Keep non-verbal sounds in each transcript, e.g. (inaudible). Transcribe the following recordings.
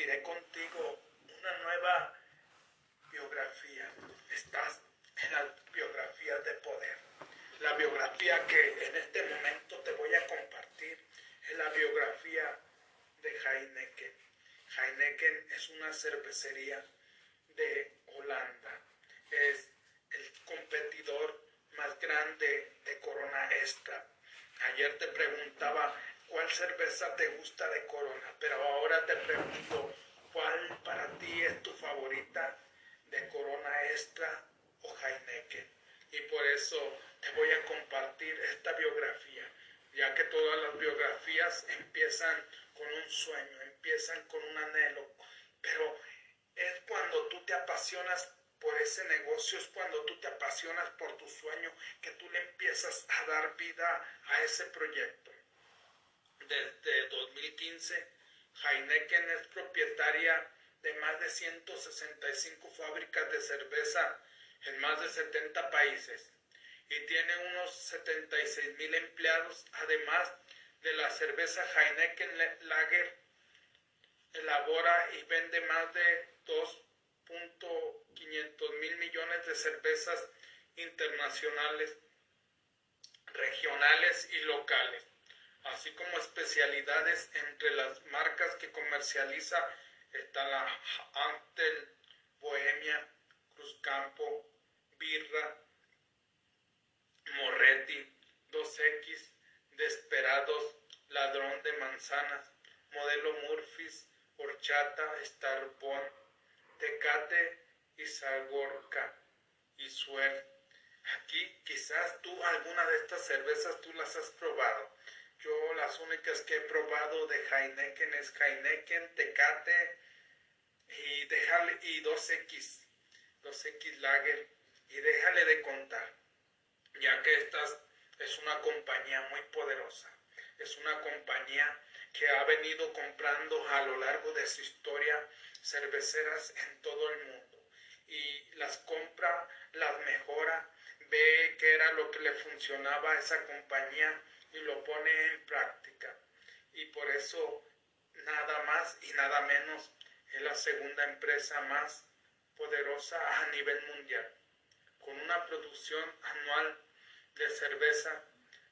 compartiré contigo una nueva biografía. Estás en la biografía de poder. La biografía que en este momento te voy a compartir es la biografía de Heineken. Heineken es una cervecería de Holanda. Es el competidor más grande de Corona Extra. Ayer te preguntaba cuál cerveza te gusta de Corona, pero ahora te pregunto cuál para ti es tu favorita de Corona Extra o Heineken. Y por eso te voy a compartir esta biografía, ya que todas las biografías empiezan con un sueño, empiezan con un anhelo, pero es cuando tú te apasionas por ese negocio, es cuando tú te apasionas por tu sueño, que tú le empiezas a dar vida a ese proyecto. Desde 2015, Heineken es propietaria de más de 165 fábricas de cerveza en más de 70 países y tiene unos 76 mil empleados, además de la cerveza Heineken Lager, elabora y vende más de 2.500 mil millones de cervezas internacionales, regionales y locales, así como especialidades entre las marcas que comercializa está la Antel, Bohemia, Cruzcampo, Birra, Morretti, 2X, Desperados, Ladrón de Manzanas, Modelo Murphys, Horchata, Starbone, Tecate y Salgorca y Suer. Aquí quizás tú alguna de estas cervezas tú las has probado. Yo las únicas que he probado de Heineken es Heineken, Tecate y, dejarle, y 2X, 2X Lager. Y déjale de contar, ya que esta es una compañía muy poderosa. Es una compañía que ha venido comprando a lo largo de su historia cerveceras en todo el mundo. Y las compra, las mejora, ve qué era lo que le funcionaba a esa compañía y lo pone en práctica. Y por eso nada más y nada menos es la segunda empresa más poderosa a nivel mundial, con una producción anual de cerveza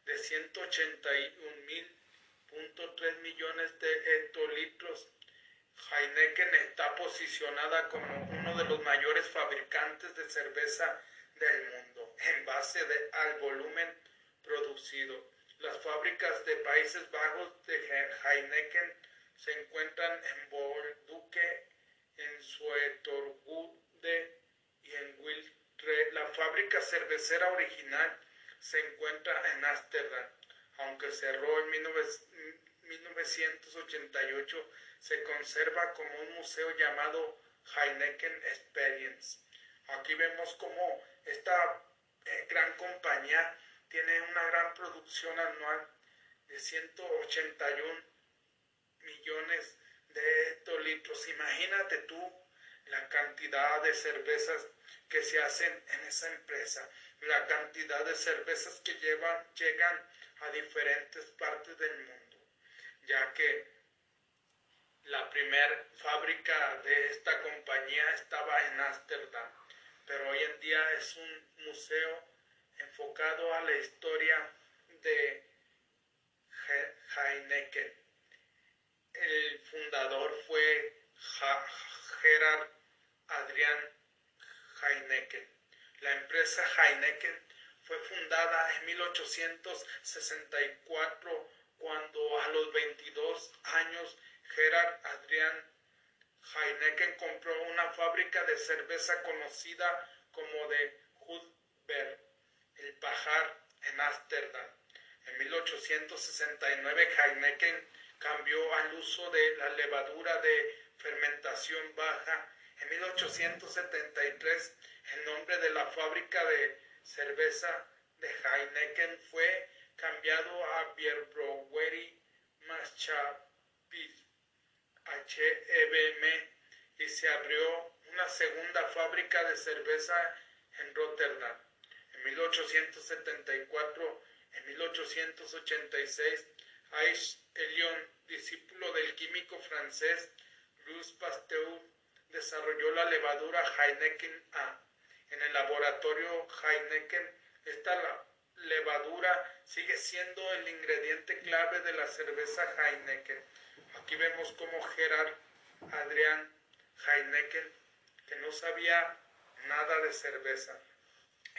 de 181.3 millones de hectolitros. Heineken está posicionada como uno de los mayores fabricantes de cerveza del mundo en base de, al volumen producido las fábricas de Países Bajos de Heineken se encuentran en Bolduque, en Suetorgude y en Wiltre. La fábrica cervecera original se encuentra en Ámsterdam, aunque cerró en 1988, se conserva como un museo llamado Heineken Experience. Aquí vemos cómo esta eh, gran compañía tiene una gran producción anual de 181 millones de hectolitros. Imagínate tú la cantidad de cervezas que se hacen en esa empresa, la cantidad de cervezas que llevan, llegan a diferentes partes del mundo, ya que la primera fábrica de esta compañía estaba en Ámsterdam, pero hoy en día es un museo enfocado a la historia de Heineken. El fundador fue Gerard Adrian Heineken. La empresa Heineken fue fundada en 1864 cuando a los 22 años Gerard Adrian Heineken compró una fábrica de cerveza conocida como de Hudberg el pajar en Ámsterdam. En 1869 Heineken cambió al uso de la levadura de fermentación baja. En 1873 el nombre de la fábrica de cerveza de Heineken fue cambiado a Bierbrowery Maschapil HEBM y se abrió una segunda fábrica de cerveza en Rotterdam. En 1874, en 1886, Aix Elion, discípulo del químico francés Louis Pasteur desarrolló la levadura Heineken A. En el laboratorio Heineken, esta levadura sigue siendo el ingrediente clave de la cerveza Heineken. Aquí vemos como Gerard Adrián Heineken, que no sabía nada de cerveza,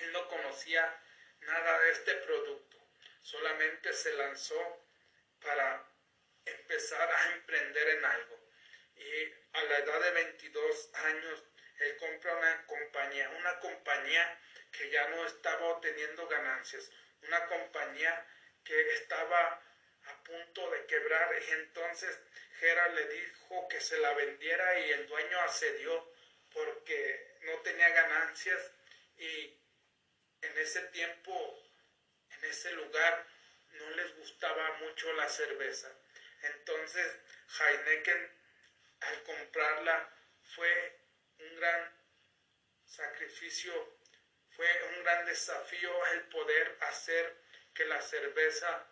él no conocía nada de este producto, solamente se lanzó para empezar a emprender en algo. Y a la edad de 22 años, él compra una compañía, una compañía que ya no estaba obteniendo ganancias, una compañía que estaba a punto de quebrar. Y entonces Gerard le dijo que se la vendiera y el dueño accedió porque no tenía ganancias. Y en ese tiempo, en ese lugar, no les gustaba mucho la cerveza. Entonces Heineken al comprarla fue un gran sacrificio, fue un gran desafío el poder hacer que la cerveza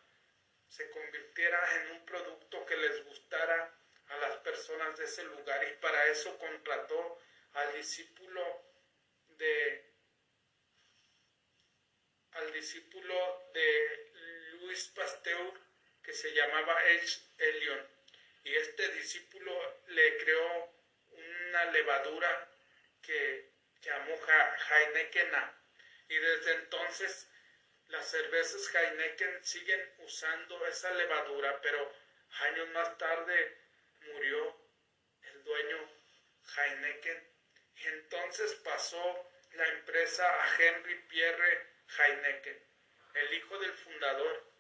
se convirtiera en un producto que les gustara a las personas de ese lugar y para eso contrató al discípulo de al discípulo de Luis Pasteur que se llamaba H. Elion. Y este discípulo le creó una levadura que llamó Heineken y desde entonces las cervezas Heineken siguen usando esa levadura, pero años más tarde murió el dueño Heineken. Y entonces pasó la empresa a Henry Pierre Heineken, el hijo del fundador.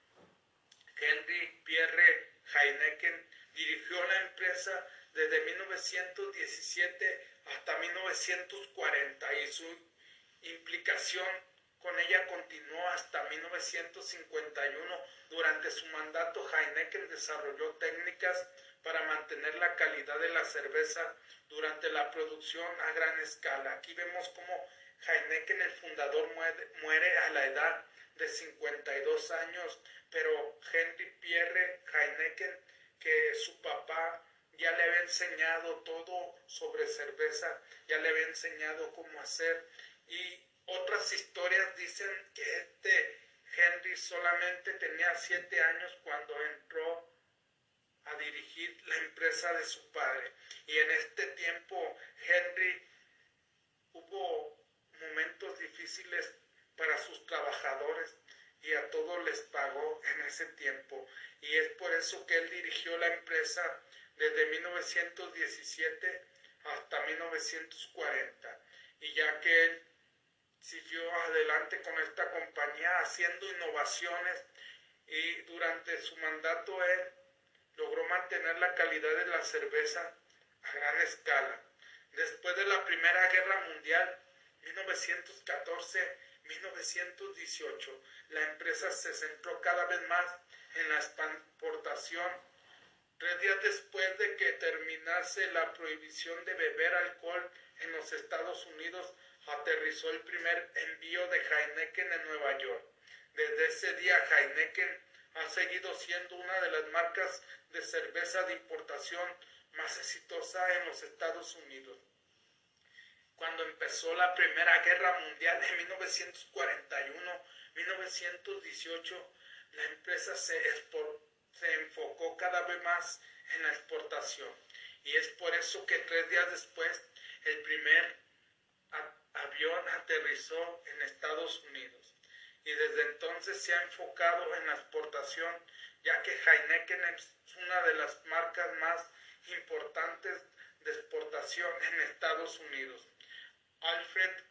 Henry Pierre Heineken dirigió la empresa desde 1917 hasta 1940 y su implicación con ella continuó hasta 1951. Durante su mandato, Heineken desarrolló técnicas para mantener la calidad de la cerveza durante la producción a gran escala. Aquí vemos cómo Heineken, el fundador, muere, a la edad de 52 años, pero Henry Pierre Heineken, que su papá ya le había enseñado todo sobre cerveza, ya le había enseñado cómo hacer y otras historias dicen que este Henry solamente tenía siete años cuando entró a dirigir la empresa de su padre. Y en este tiempo Henry hubo momentos difíciles para sus trabajadores y a todos les pagó en ese tiempo. Y es por eso que él dirigió la empresa desde 1917 hasta 1940. Y ya que él siguió adelante con esta compañía haciendo innovaciones y durante su mandato él logró mantener la calidad de la cerveza a gran escala. Después de la Primera Guerra Mundial, 1914-1918, la empresa se centró cada vez más en la exportación. Tres días después de que terminase la prohibición de beber alcohol en los Estados Unidos, aterrizó el primer envío de Heineken en Nueva York. Desde ese día Heineken ha seguido siendo una de las marcas de cerveza de importación más exitosa en los Estados Unidos. Cuando empezó la Primera Guerra Mundial en 1941-1918, la empresa se, se enfocó cada vez más en la exportación. Y es por eso que tres días después el primer avión aterrizó en Estados Unidos y desde entonces se ha enfocado en la exportación, ya que Heineken es una de las marcas más importantes de exportación en Estados Unidos. Alfred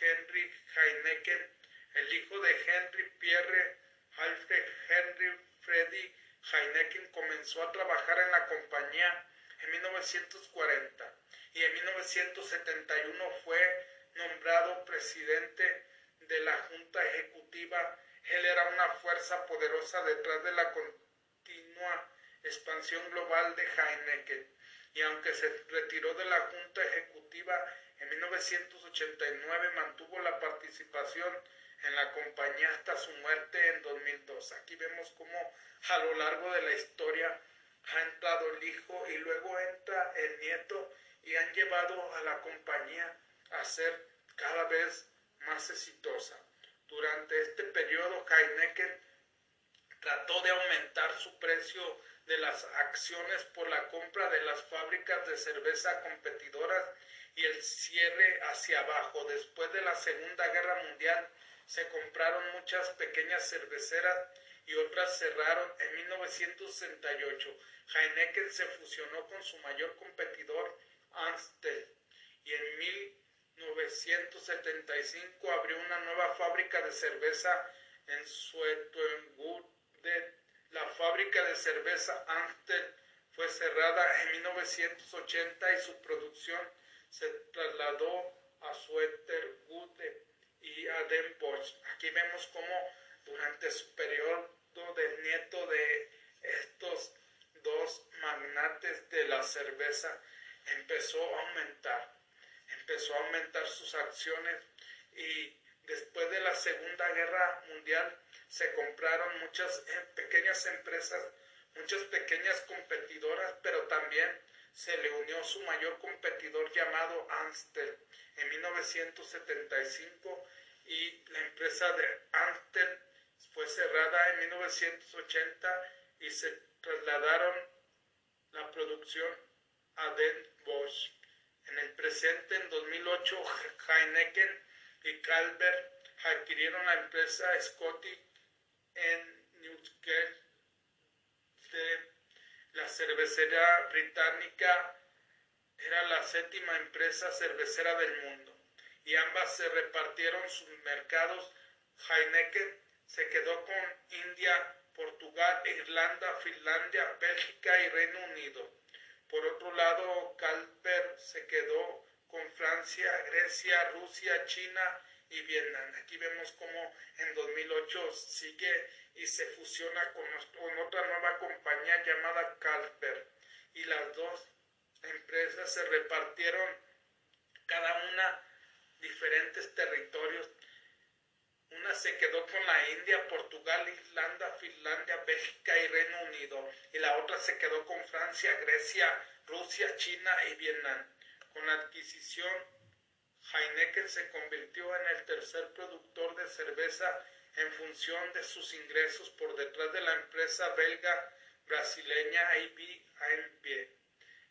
Henry Heineken, el hijo de Henry Pierre Alfred Henry Freddy Heineken, comenzó a trabajar en la compañía en 1940 y en 1971 fue nombrado presidente de la Junta Ejecutiva, él era una fuerza poderosa detrás de la continua expansión global de Heineken. Y aunque se retiró de la Junta Ejecutiva en 1989, mantuvo la participación en la compañía hasta su muerte en 2002. Aquí vemos cómo a lo largo de la historia ha entrado el hijo y luego entra el nieto y han llevado a la compañía a ser cada vez más exitosa. Durante este periodo, Heineken trató de aumentar su precio de las acciones por la compra de las fábricas de cerveza competidoras y el cierre hacia abajo. Después de la Segunda Guerra Mundial se compraron muchas pequeñas cerveceras y otras cerraron en 1968. Heineken se fusionó con su mayor competidor Amstel y en 1975 abrió una nueva fábrica de cerveza en Suetonwood. La fábrica de cerveza Amstel fue cerrada en 1980 y su producción se trasladó a Sueterwood y a Den Bosch. Aquí vemos cómo durante su periodo de nieto de estos dos magnates de la cerveza empezó a aumentar, empezó a aumentar sus acciones y después de la Segunda Guerra Mundial se compraron muchas eh, pequeñas empresas, muchas pequeñas competidoras, pero también se le unió su mayor competidor llamado Amstel en 1975 y la empresa de Amstel fue cerrada en 1980 y se trasladaron la producción a Den Bosch. En el presente, en 2008, Heineken y Calvert adquirieron la empresa Scotty en Newcastle. La cervecería británica era la séptima empresa cervecera del mundo y ambas se repartieron sus mercados. Heineken se quedó con India, Portugal, Irlanda, Finlandia, Bélgica y Reino Unido. Por otro lado, Calper se quedó con Francia, Grecia, Rusia, China y Vietnam. Aquí vemos cómo en 2008 sigue y se fusiona con, otra nueva compañía llamada Calper. Y las dos empresas se repartieron cada una diferentes territorios una se quedó con la India, Portugal, Irlanda, Finlandia, Bélgica y Reino Unido. Y la otra se quedó con Francia, Grecia, Rusia, China y Vietnam. Con la adquisición, Heineken se convirtió en el tercer productor de cerveza en función de sus ingresos por detrás de la empresa belga brasileña AB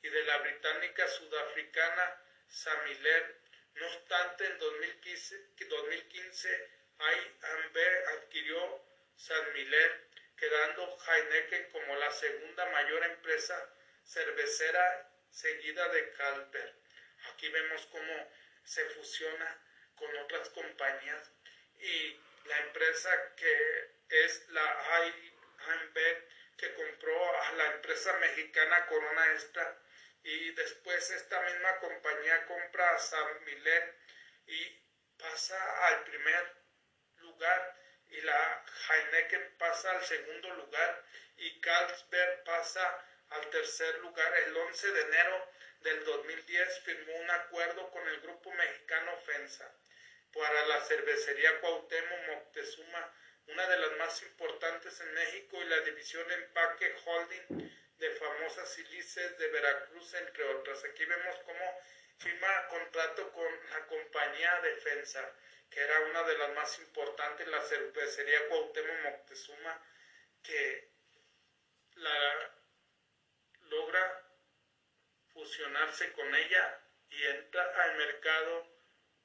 y de la británica sudafricana Samiler. No obstante, en 2015, 2015 IMB adquirió San Miller, quedando Heineken como la segunda mayor empresa cervecera seguida de Calper. Aquí vemos cómo se fusiona con otras compañías y la empresa que es la IMB que compró a la empresa mexicana Corona Extra y después esta misma compañía compra a San Miller y pasa al primer y la Heineken pasa al segundo lugar y Carlsberg pasa al tercer lugar. El 11 de enero del 2010 firmó un acuerdo con el grupo mexicano FENSA para la cervecería Cuauhtémoc Moctezuma, una de las más importantes en México y la división Empaque Holding de famosas silices de Veracruz, entre otras. Aquí vemos cómo firma contrato con la compañía Defensa que era una de las más importantes, la cervecería Cuauhtémoc Moctezuma, que la logra fusionarse con ella y entra al mercado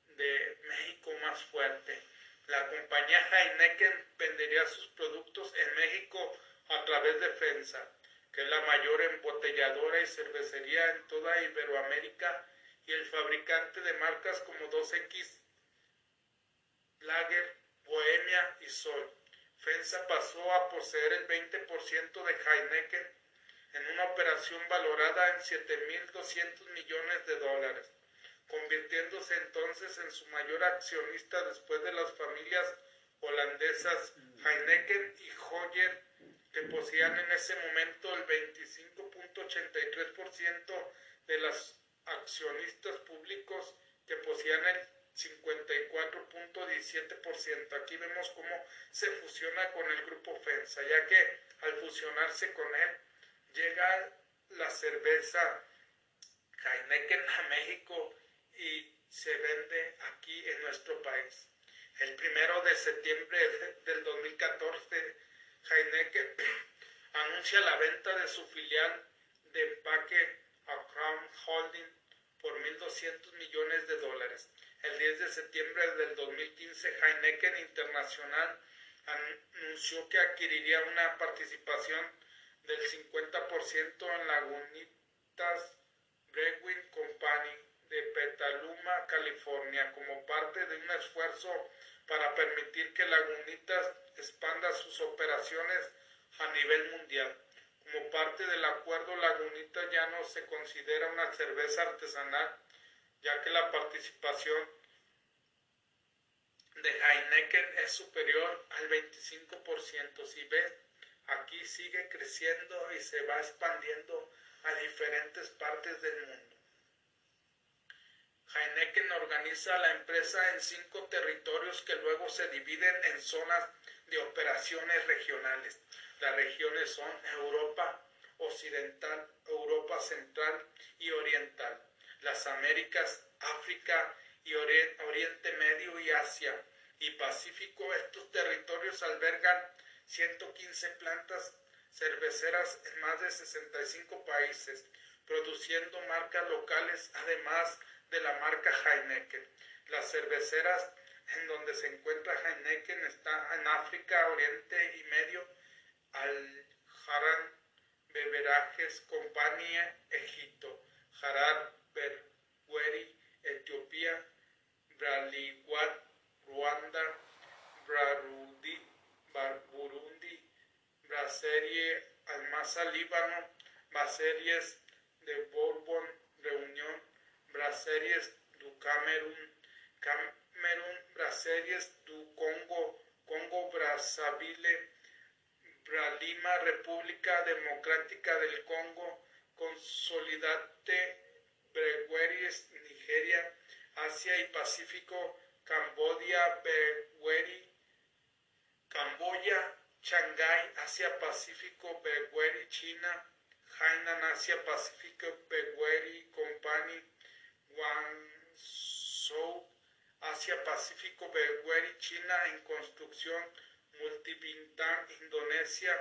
de México más fuerte. La compañía Heineken vendería sus productos en México a través de FENSA, que es la mayor embotelladora y cervecería en toda Iberoamérica y el fabricante de marcas como 2X Lager, Bohemia y Sol. FENSA pasó a poseer el 20% de Heineken en una operación valorada en 7.200 millones de dólares, convirtiéndose entonces en su mayor accionista después de las familias holandesas Heineken y Hoyer, que poseían en ese momento el 25.83% de los accionistas públicos que poseían el 54.17%. Aquí vemos cómo se fusiona con el grupo FENSA, ya que al fusionarse con él llega la cerveza Heineken a México y se vende aquí en nuestro país. El primero de septiembre del 2014, Heineken (clears throat) anuncia la venta de su filial de empaque a Crown Holding por 1.200 millones de dólares. El 10 de septiembre del 2015, Heineken Internacional anunció que adquiriría una participación del 50% en Lagunitas Brewing Company de Petaluma, California, como parte de un esfuerzo para permitir que Lagunitas expanda sus operaciones a nivel mundial. Como parte del acuerdo, Lagunitas ya no se considera una cerveza artesanal, ya que la participación de Heineken es superior al 25%. Si ves, aquí sigue creciendo y se va expandiendo a diferentes partes del mundo. Heineken organiza la empresa en cinco territorios que luego se dividen en zonas de operaciones regionales. Las regiones son Europa Occidental, Europa Central y Oriental, las Américas, África y Oriente Medio y Asia y Pacífico. Estos territorios albergan 115 plantas cerveceras en más de 65 países, produciendo marcas locales además de la marca Heineken. Las cerveceras en donde se encuentra Heineken está en África, Oriente y Medio, al Haran Beverajes Compañía, Egipto, Harar Berweri, Etiopía, Braliguat, Ruanda, Brarudi, Burundi, Brasserie Almaza, Líbano, Brasseries de Bourbon, Reunión, Brasseries du Camerún, Camerún, Brasseries du Congo, Congo Brazzaville, Bralima, República Democrática del Congo, Consolidate Breweries, Nigeria, Asia y Pacífico, Cambodia, Brewery, Camboya, Shanghai, Asia Pacífico, Brewery, China, Hainan, Asia Pacífico, Brewery Company, Guangzhou, Asia Pacífico, Brewery, China en construcción, Multibintang, Indonesia,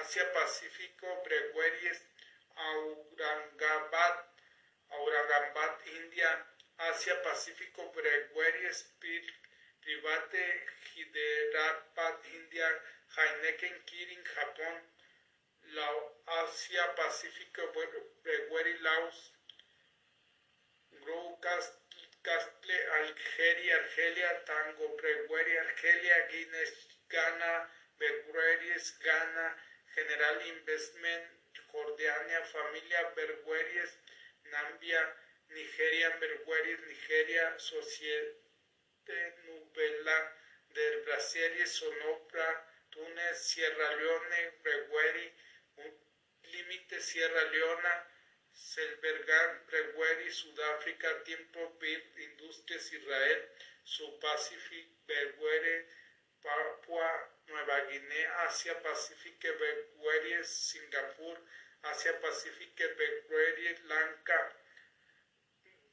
Asia Pacífico, Breweries, Aurangabad, Aurangabad, India, Asia Pacífico, Breweries, Private, Hyderabad, India, Heineken, Kirin, Japón, Asia Pacífico, Brewery, Laos, Grow Castle, Algeria, Argelia, Tango, Brewery, Argelia, Guinness, Ghana, Breweries, Ghana, General Investment, Jordania, Familia Breweries, Nambia, Nigeria, Breweries, Nigeria, Societe Nubela, del Brasil, Sonopra, Túnez, Sierra Leone, Brewery, Límite, Sierra Leona, Selbergan, Brewery, Sudáfrica, Tiempo Beer, Industrias, Israel, Su Pacific, Brewery, Papua Nueva Guinea, Asia Pacific Breweries, Singapur, Asia Pacific Breweries, Lanka,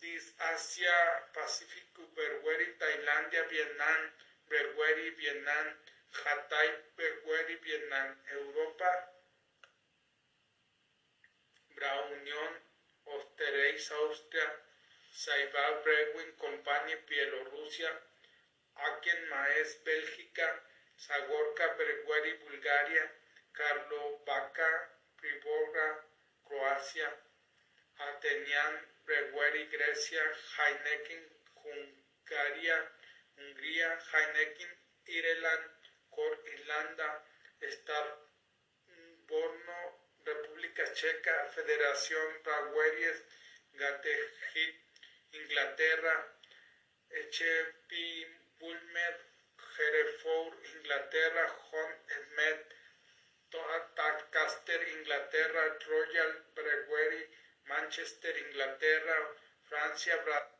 Asia Pacific Brewery, Tailandia, Vietnam, Brewery, Vietnam, Hatay Brewery, Vietnam, Europa, Braunion, Ostereis, Austria, Saiba Brewing Company, Bielorrusia, Aken Maes, Bélgica, Sagorka Brewery, Bulgaria, Karlovaca, Priborga, Croacia, Atenian Brewery, Grecia, Heineken, Hungaria, Hungría, Heineken, Ireland, Cor, Irlanda, Borno, República Checa, Federación Breweries, Gatehit, Inglaterra, HP Bulmer, Hereford, Inglaterra, John Smith, Caster, Inglaterra, Royal Brewery, Manchester, Inglaterra, Francia, Brasil,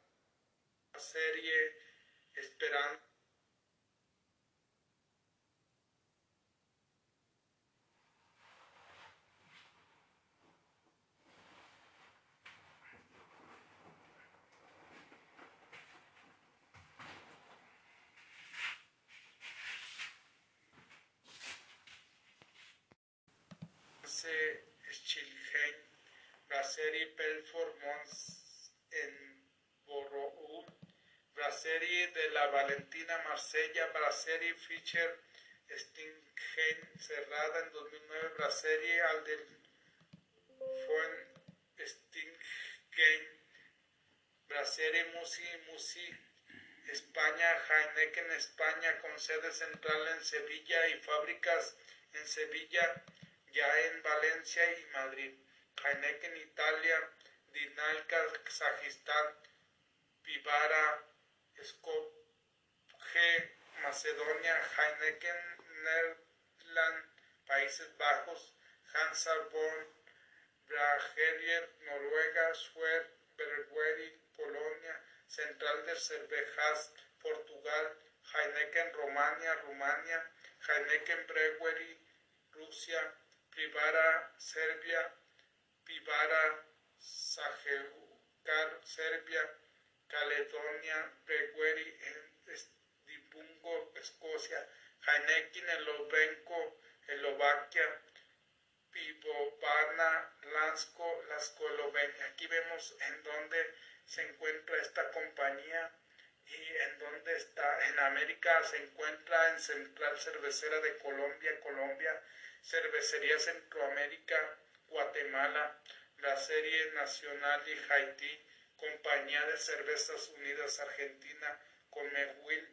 serie Esperanza. Belfort Mons en Borroul, Brasserie de la Valentina Marsella, Brasserie Fischer Stingen cerrada en 2009, Brasserie Aldel Fuen Stingen, Brasserie Musi Musi España, Heineken España con sede central en Sevilla y fábricas en Sevilla, ya en Valencia y Madrid. Heineken Italia, Dinalca Kazajistán, Vivara, Skopje, Macedonia, Heineken Netherlands, Países Bajos, Hansaborn, Bragerier, Noruega, Schwer, Bergueri, Polonia, Central de Cervejas, Portugal, Heineken Romania, Rumania, Heineken Brewery, Rusia, Privara, Serbia, Pivara, Sajeukar, Serbia, Caledonia, en Edimburgo, Escocia, Heineken Eslovenco, Eslovaquia, Pivovana, Lansko, Lasko, Eslovenia. Aquí vemos en dónde se encuentra esta compañía y en dónde está. En América se encuentra en Central Cervecera de Colombia, Colombia, Cervecería Centroamérica, Guatemala, la Serie Nacional y Haití, Compañía de Cervezas Unidas Argentina, Comehuil,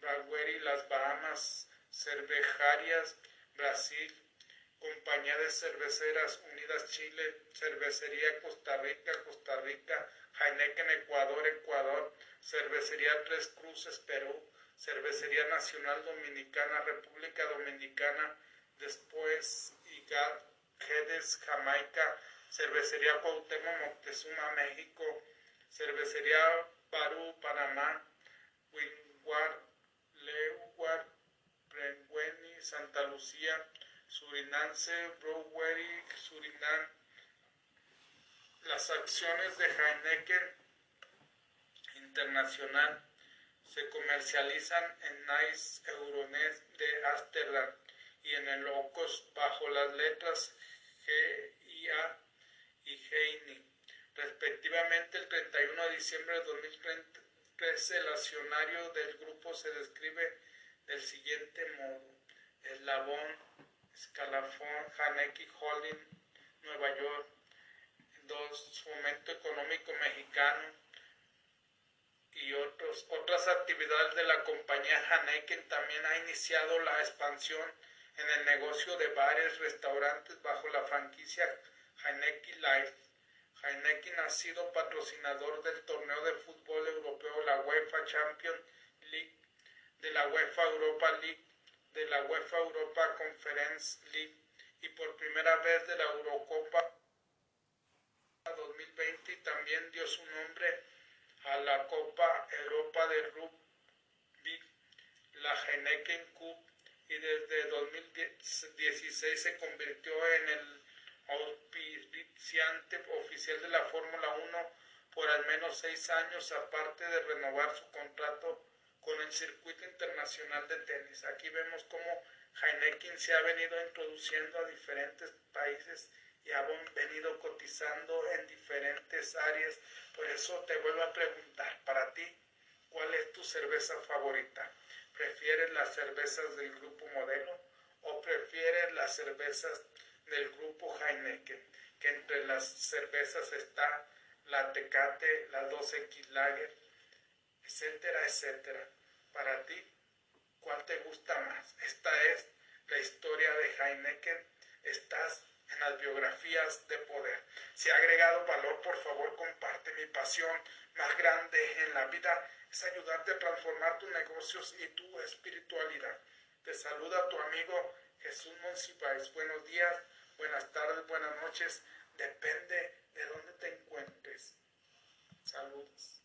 Bragueri, Las Bahamas, Cervejarias, Brasil, Compañía de Cerveceras Unidas Chile, Cervecería Costa Rica, Costa Rica, Heineken Ecuador, Ecuador, Cervecería Tres Cruces, Perú, Cervecería Nacional Dominicana, República Dominicana, después IGAD, Gedes, Jamaica, Cervecería Cuauhtémoc, Moctezuma, México, Cervecería Barú, Panamá, Winguar, Leuguar, Prengueni, Santa Lucía, Surinance, Brewery, Surinam. Las acciones de Heineken Internacional se comercializan en Nice Euronet de Amsterdam y en el Ocos bajo las letras GIA y Heini. Respectivamente, el 31 de diciembre de 2013, el accionario del grupo se describe del siguiente modo. Eslabón, Escalafón, Haneki Holding, Nueva York. Dos, Fomento Económico Mexicano y otros, otras actividades de la compañía Haneken también ha iniciado la expansión en el negocio de bares, restaurantes bajo la franquicia Heineken Life. Heineken ha sido patrocinador del torneo de fútbol europeo, la UEFA Champions League, de la UEFA Europa League, de la UEFA Europa Conference League y por primera vez de la Eurocopa 2020 y también dio su nombre a la Copa Europa de Rugby, la Heineken Cup y desde 2016 se convirtió en el auspiciante oficial de la Fórmula 1 por al menos seis años, aparte de renovar su contrato con el circuito internacional de tenis. Aquí vemos cómo Heineken se ha venido introduciendo a diferentes países y ha venido cotizando en diferentes áreas. Por eso te vuelvo a preguntar, para ti, ¿cuál es tu cerveza favorita? ¿Prefieres las cervezas del grupo Modelo o prefieres las cervezas del grupo Heineken? Que entre las cervezas está la Tecate, la 2X Lager, etcétera, etcétera. Para ti, ¿cuál te gusta más? Esta es la historia de Heineken. Estás en las biografías de poder. Si ha agregado valor, por favor, comparte mi pasión más grande en la vida es ayudarte a transformar tus negocios y tu espiritualidad. Te saluda tu amigo Jesús Monsiváis. Buenos días, buenas tardes, buenas noches. Depende de dónde te encuentres. Saludos.